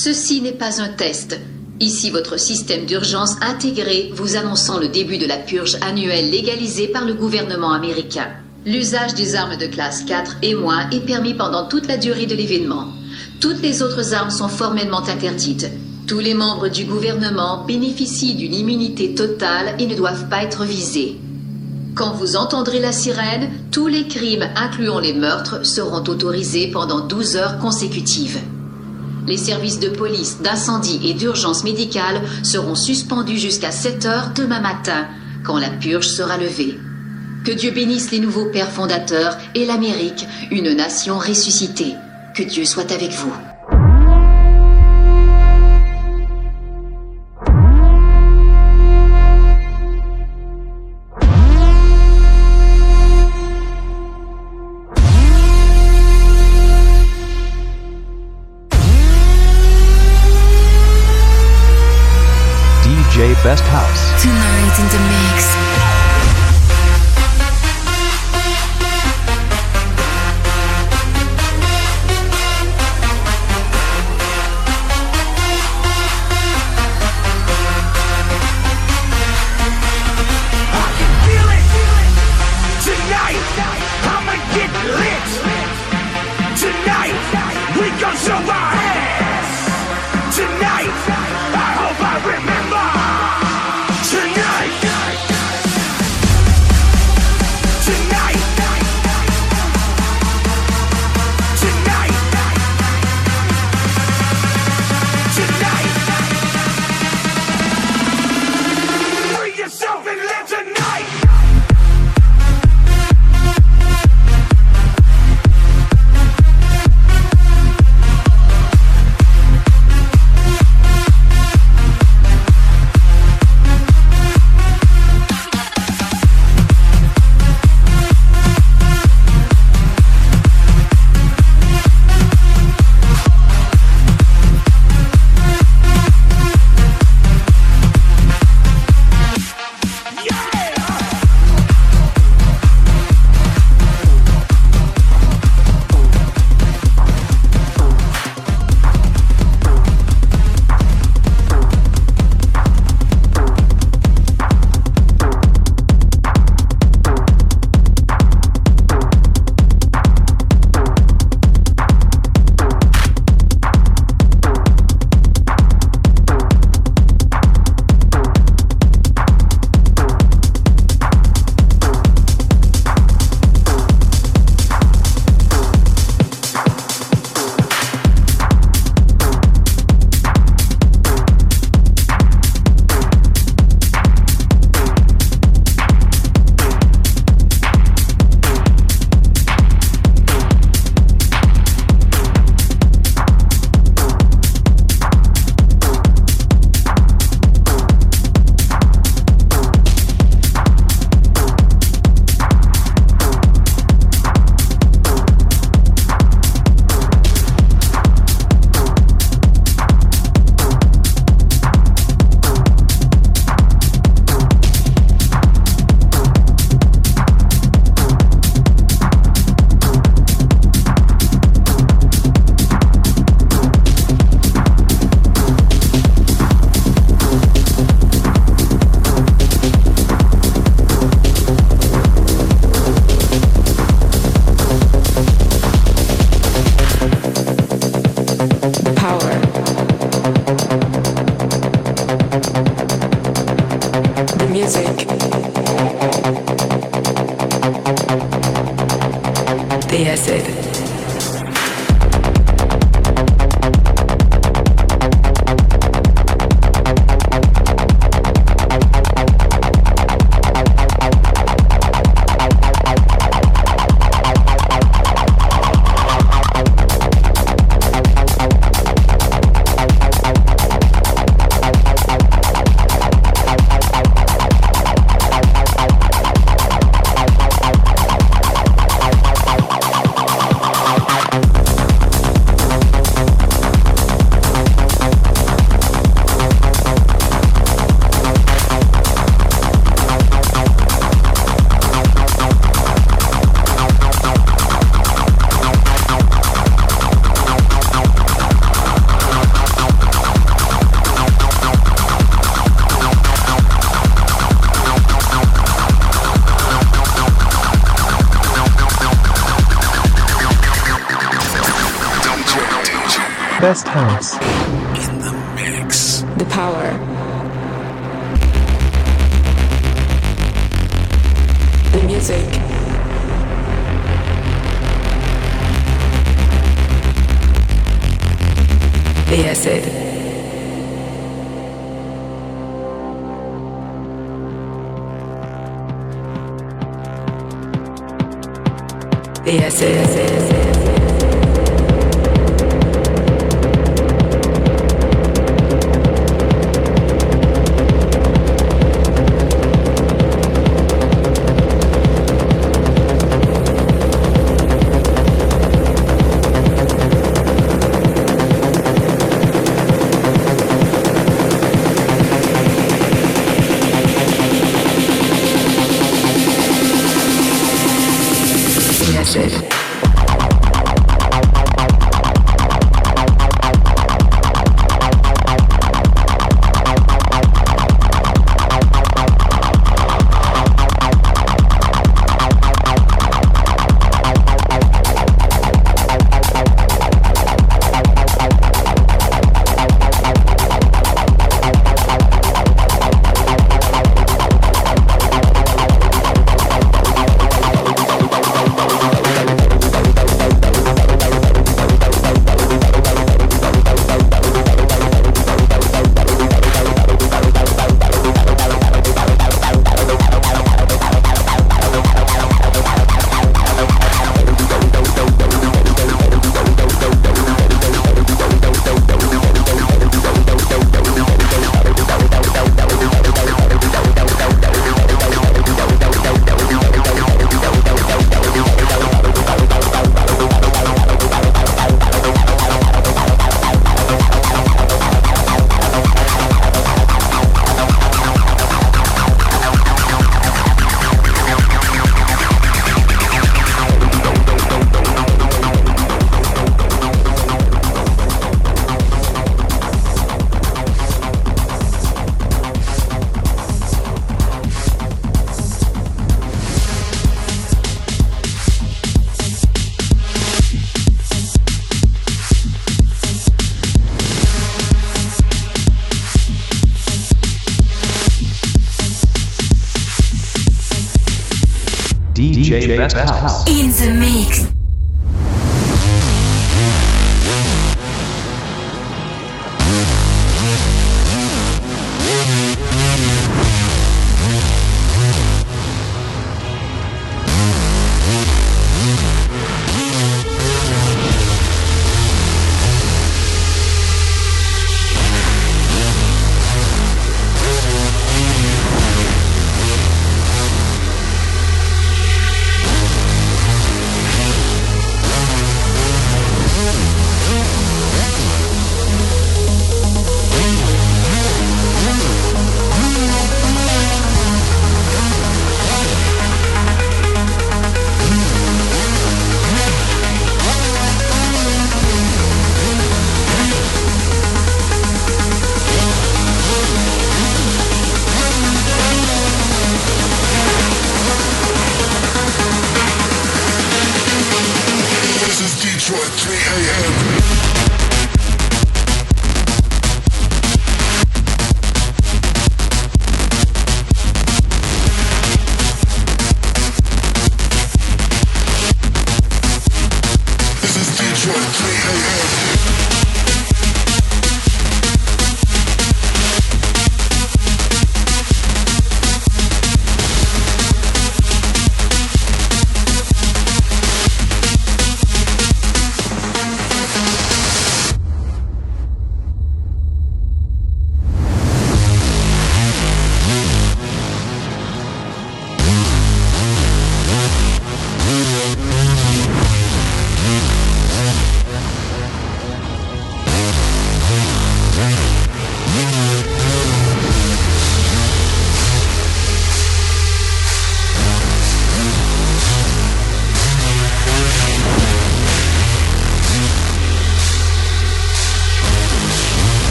Ceci n'est pas un test. Ici votre système d'urgence intégré vous annonçant le début de la purge annuelle légalisée par le gouvernement américain. L'usage des armes de classe 4 et moins est permis pendant toute la durée de l'événement. Toutes les autres armes sont formellement interdites. Tous les membres du gouvernement bénéficient d'une immunité totale et ne doivent pas être visés. Quand vous entendrez la sirène, tous les crimes, incluant les meurtres, seront autorisés pendant 12 heures consécutives. Les services de police, d'incendie et d'urgence médicale seront suspendus jusqu'à 7 heures demain matin, quand la purge sera levée. Que Dieu bénisse les nouveaux pères fondateurs et l'Amérique, une nation ressuscitée. Que Dieu soit avec vous. Tonight in the House. The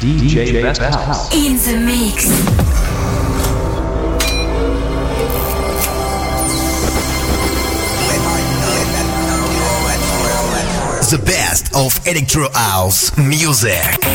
DJ, Best House. In the mix. the best of electro house music.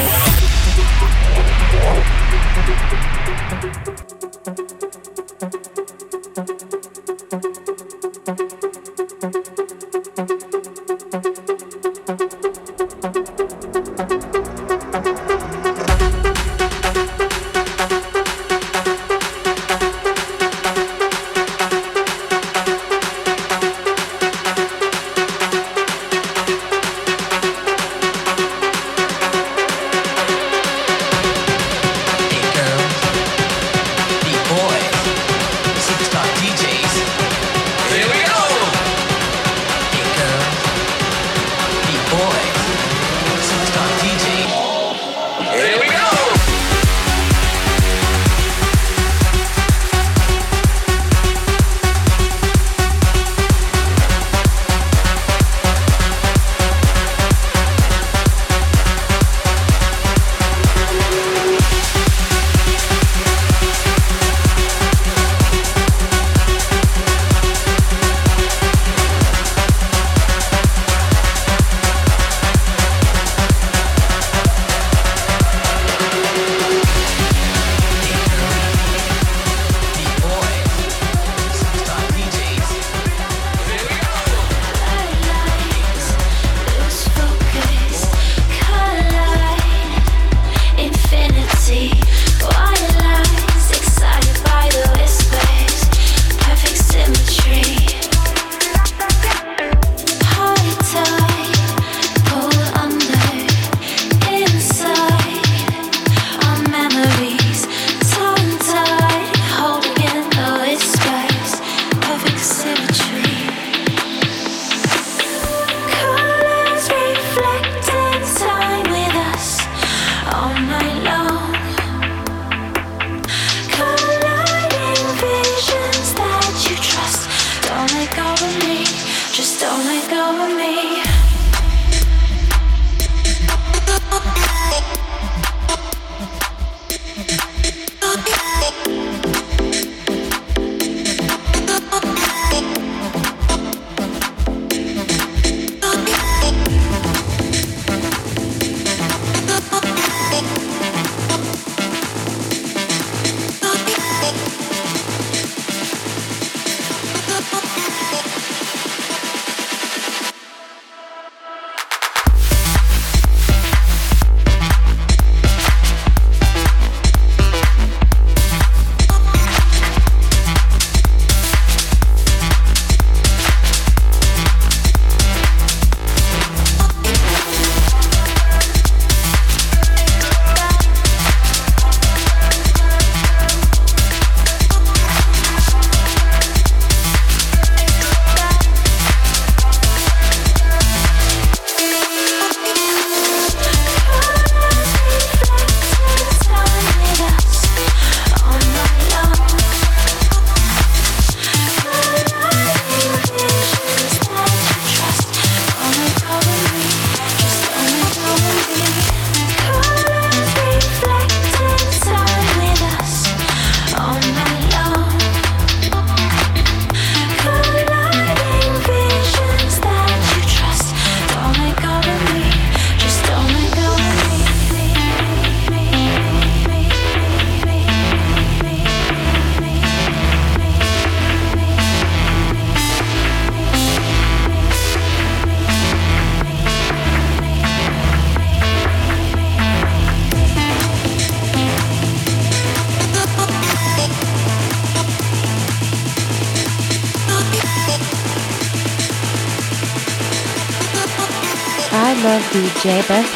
DJ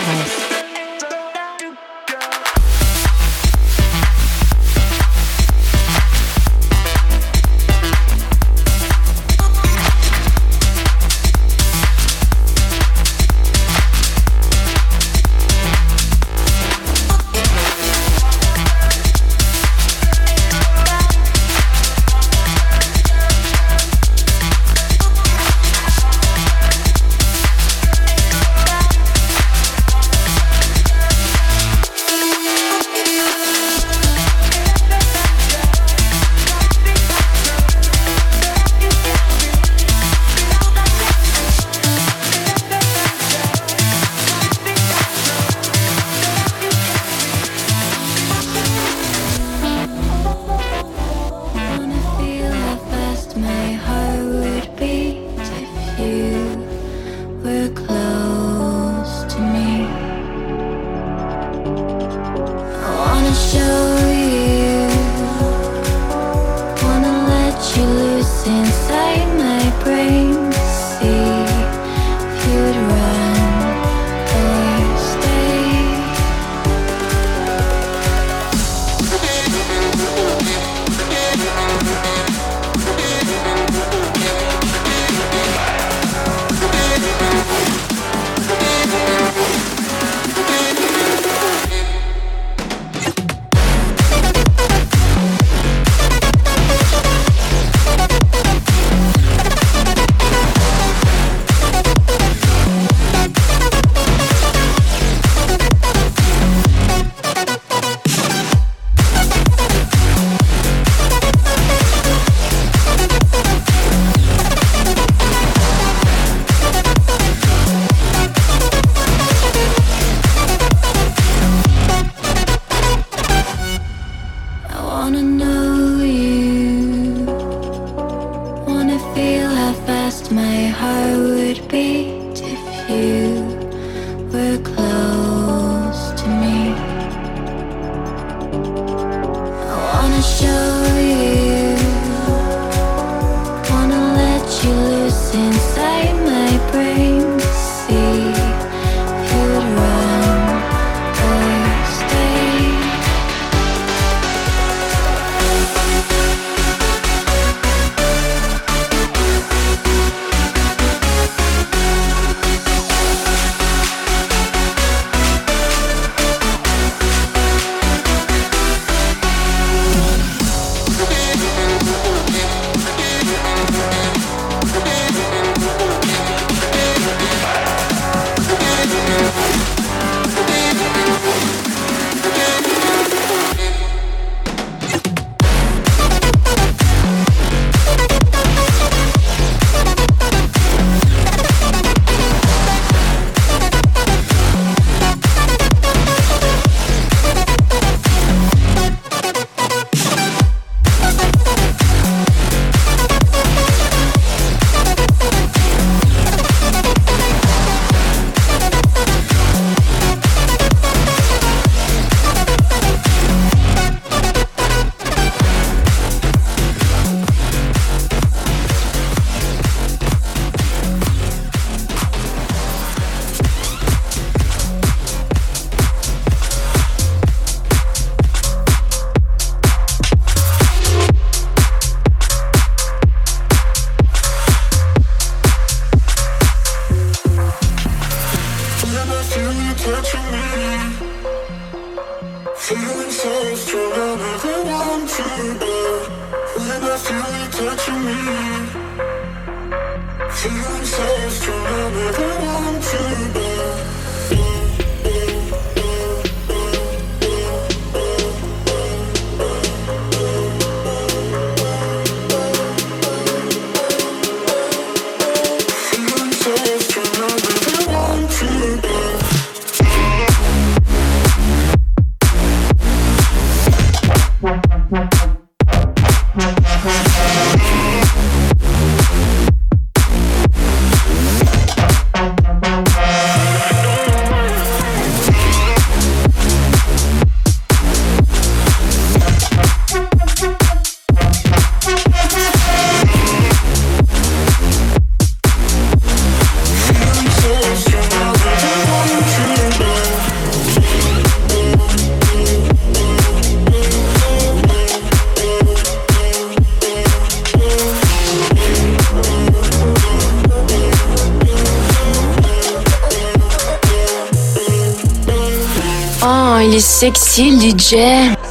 sexy le DJ.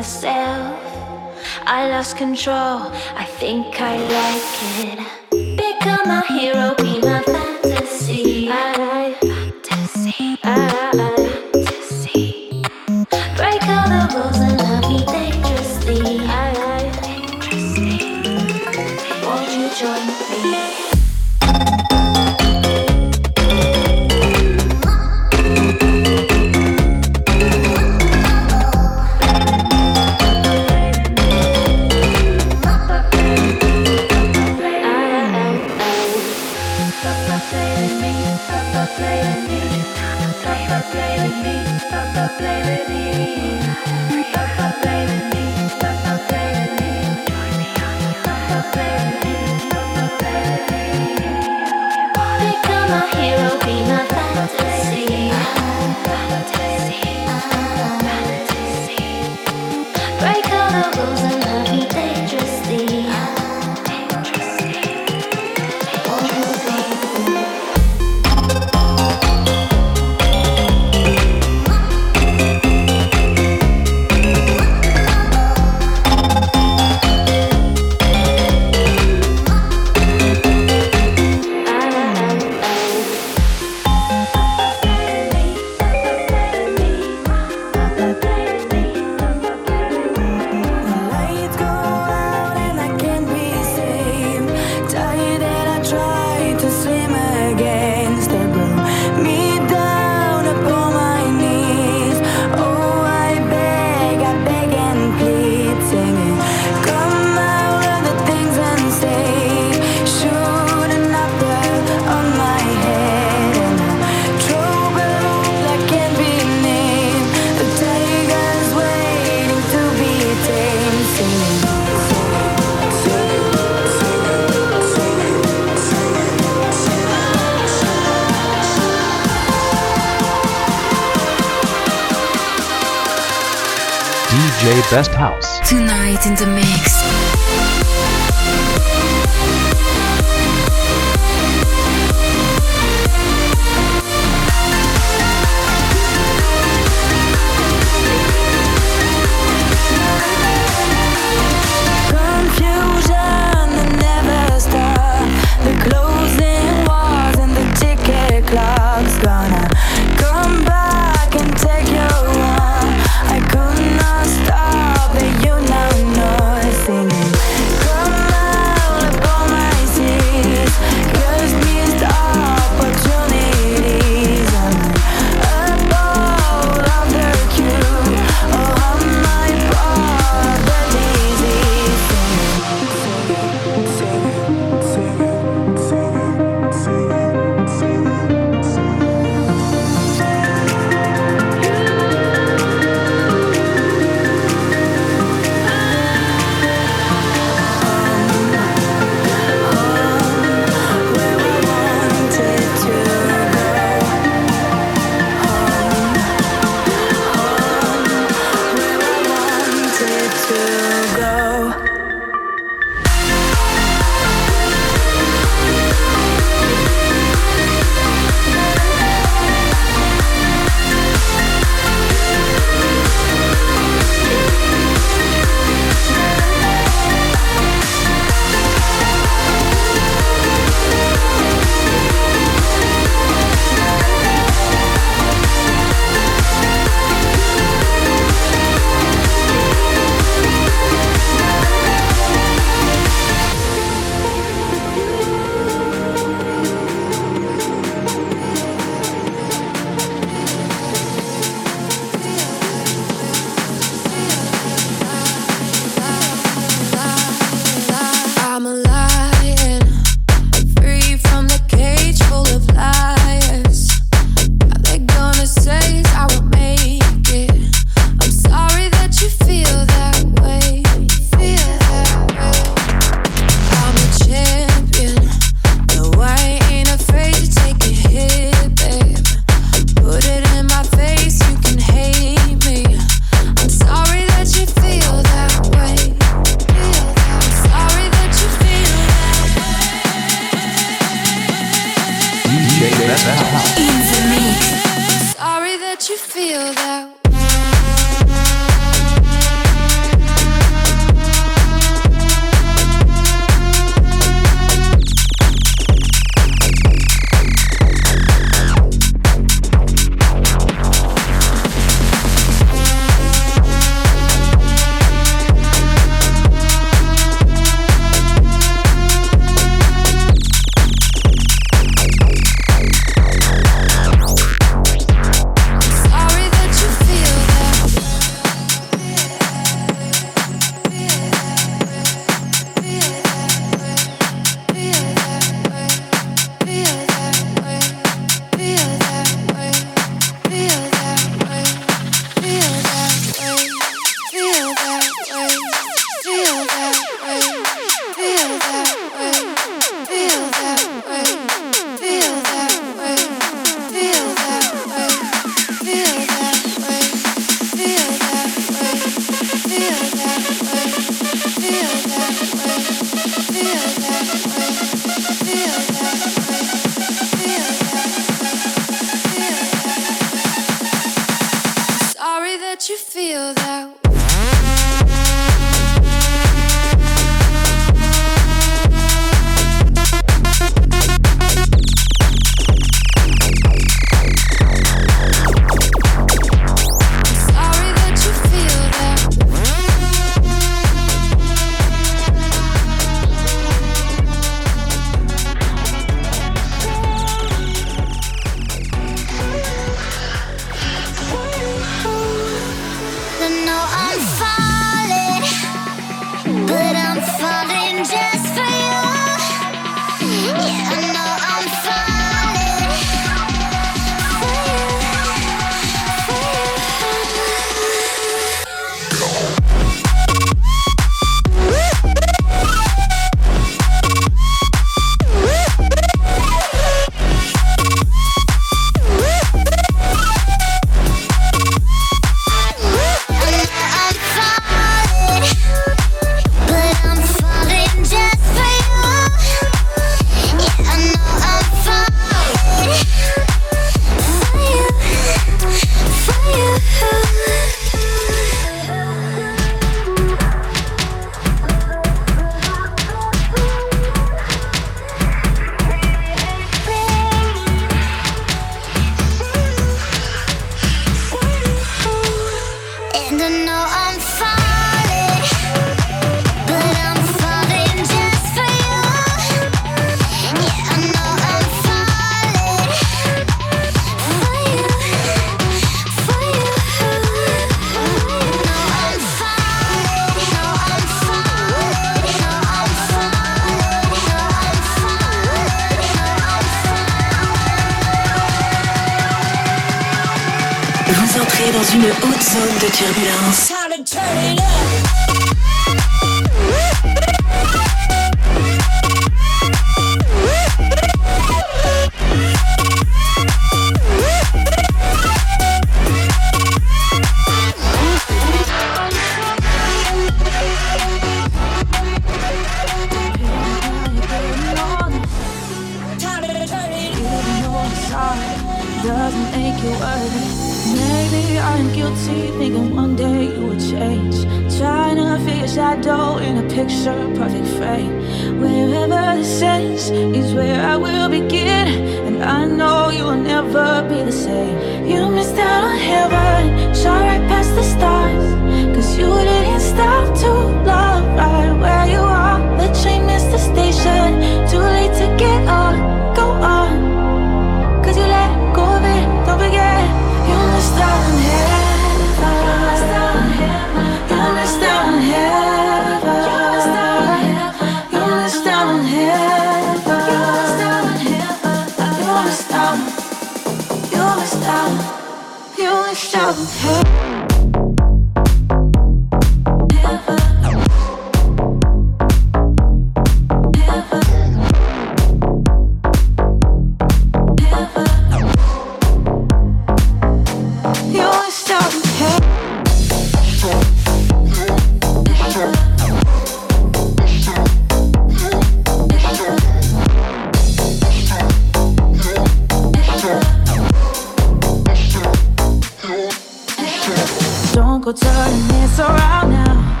Don't turning this around now.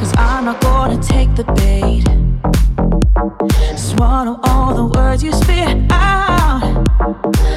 Cause I'm not gonna take the bait. Swallow all the words you spit out.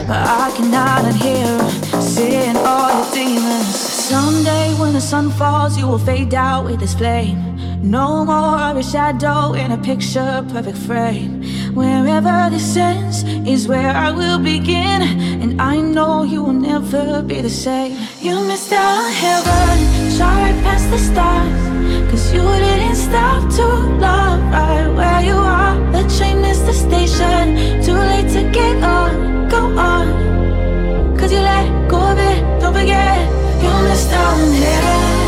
But I cannot unhear seeing all your demons. Someday when the sun falls, you will fade out with this flame. No more of a shadow in a picture perfect frame. Wherever this ends is where I will begin. And I know you will never be the same. You missed out on heaven, shot right past the stars. Cause you didn't stop to love right where you are. The train missed the station, too late to get on. Go on. Cause you let go of it, don't forget. You missed out on heaven.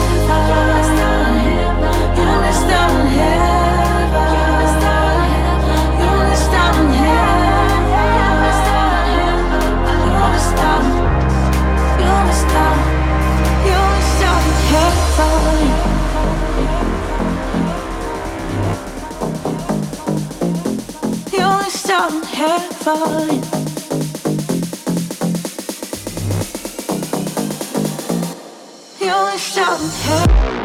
On heaven. You missed out on heaven.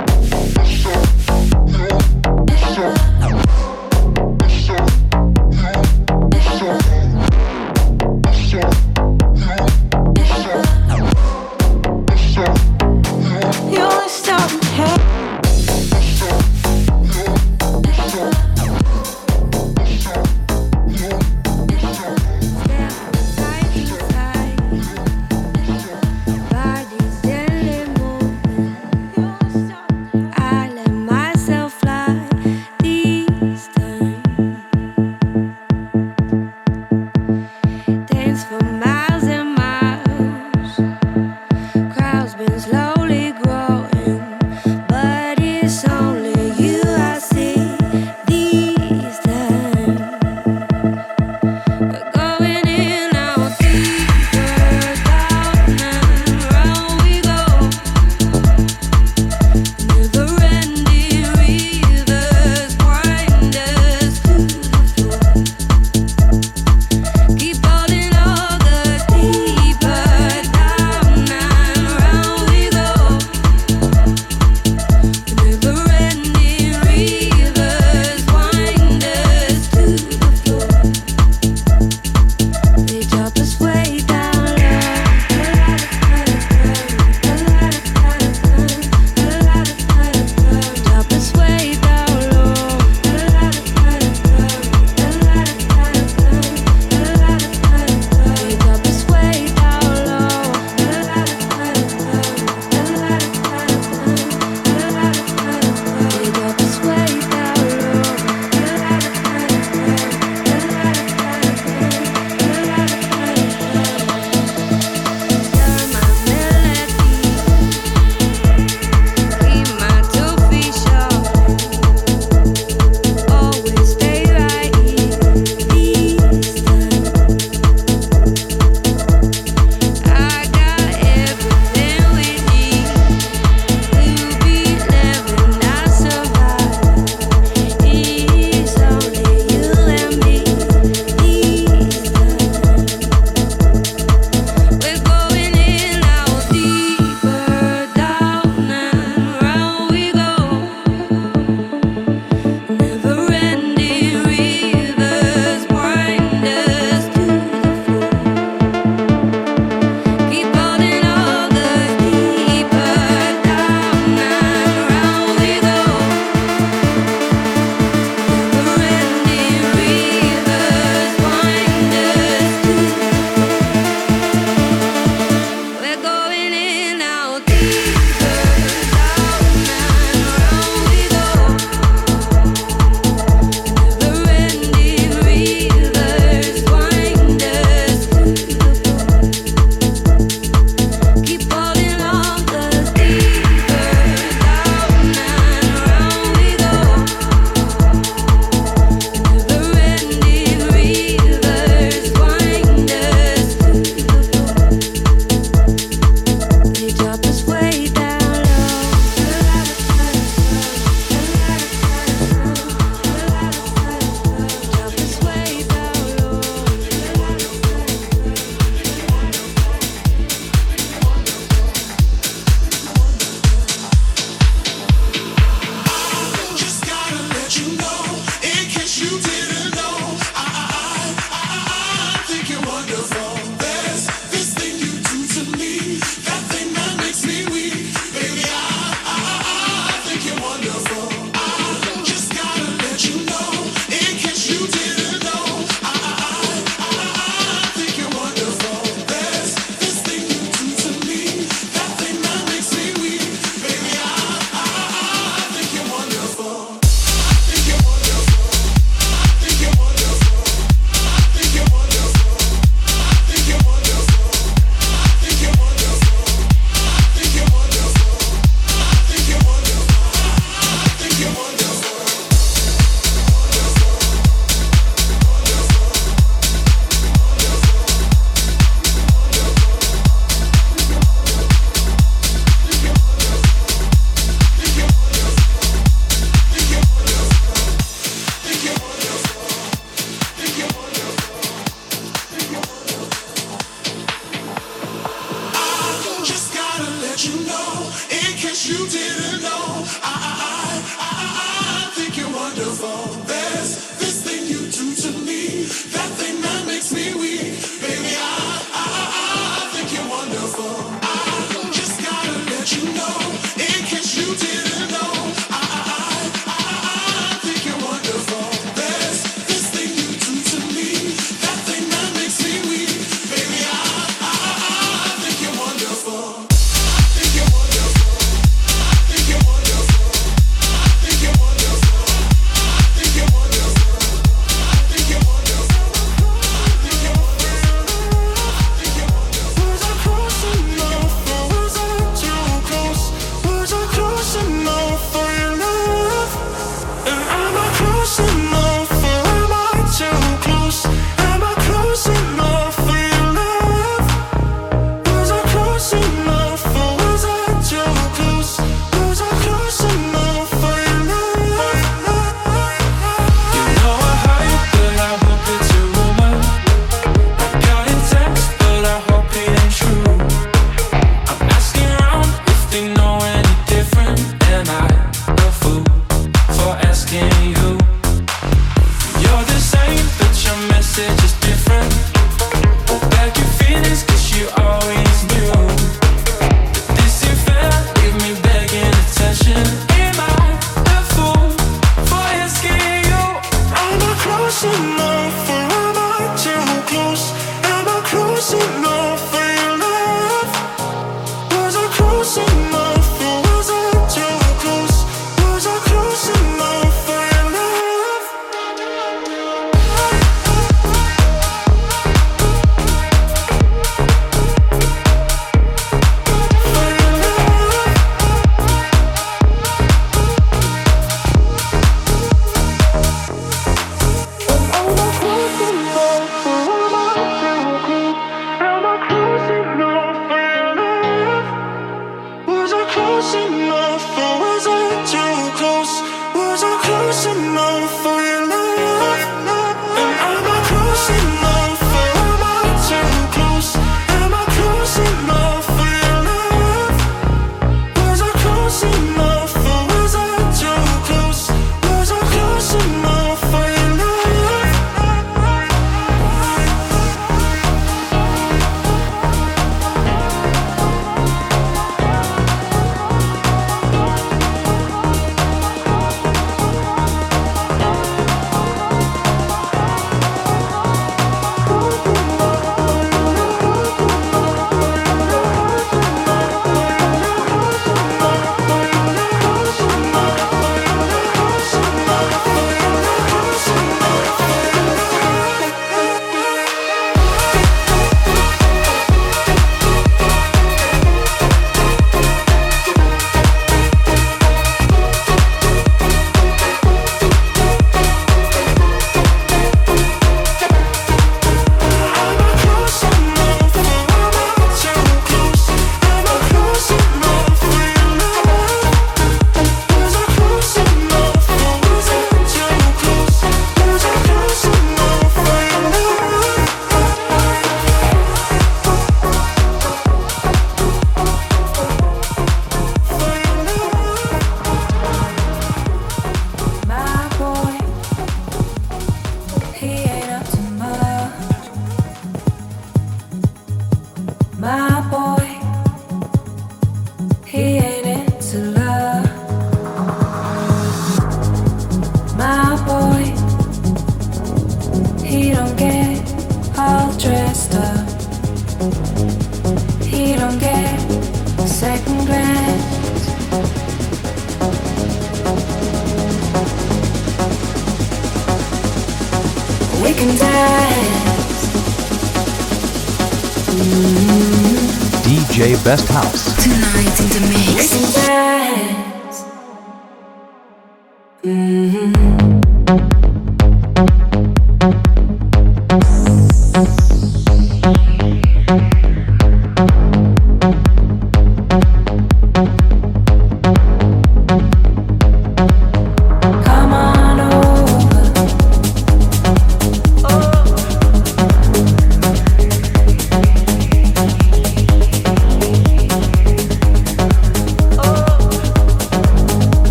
you know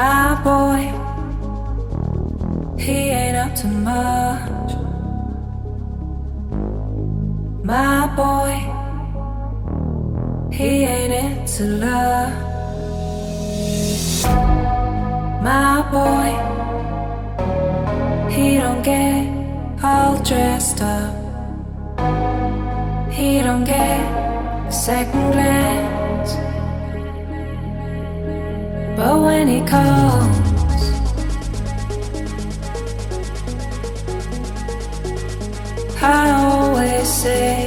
My boy, he ain't up to much. My boy, he ain't into love. My boy, he don't get all dressed up. He don't get second glance. but when he calls, I always say.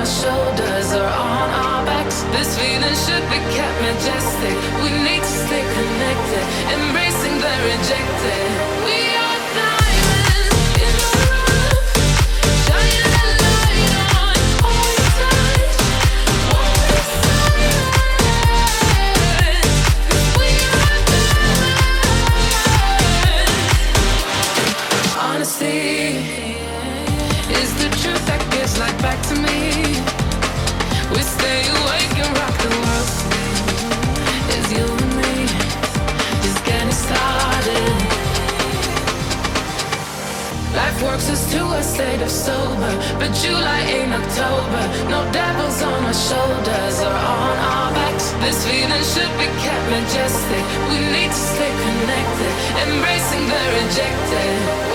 our shoulders or on our backs. This feeling should be kept majestic. We need to stay connected, embracing the rejected. We July in October. No devils on our shoulders or on our backs. This feeling should be kept majestic. We need to stay connected, embracing the rejected.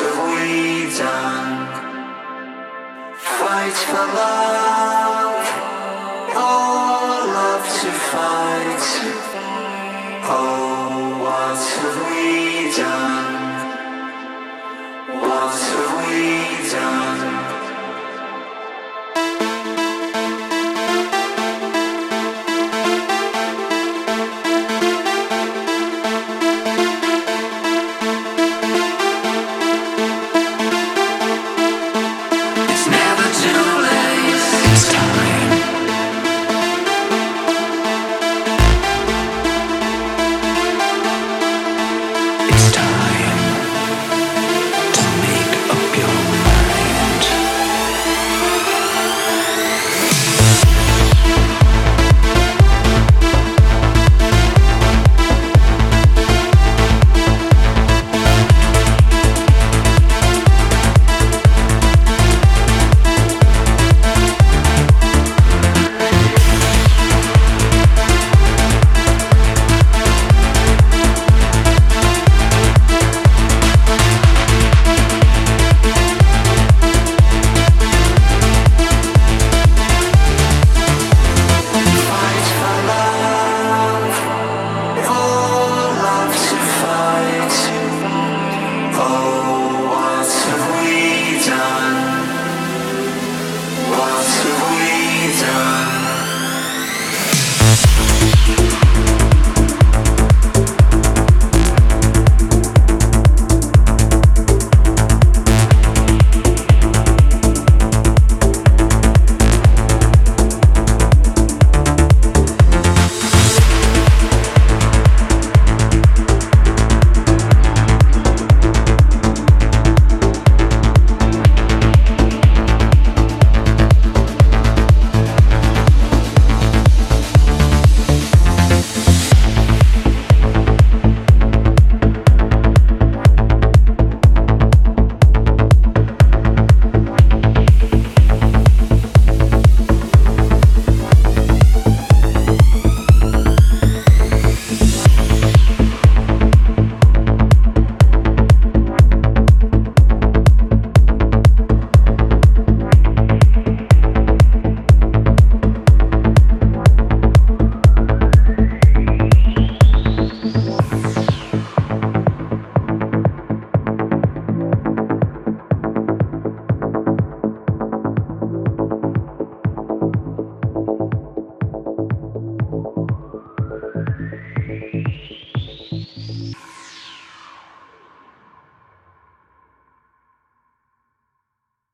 Have we done? Fight for love,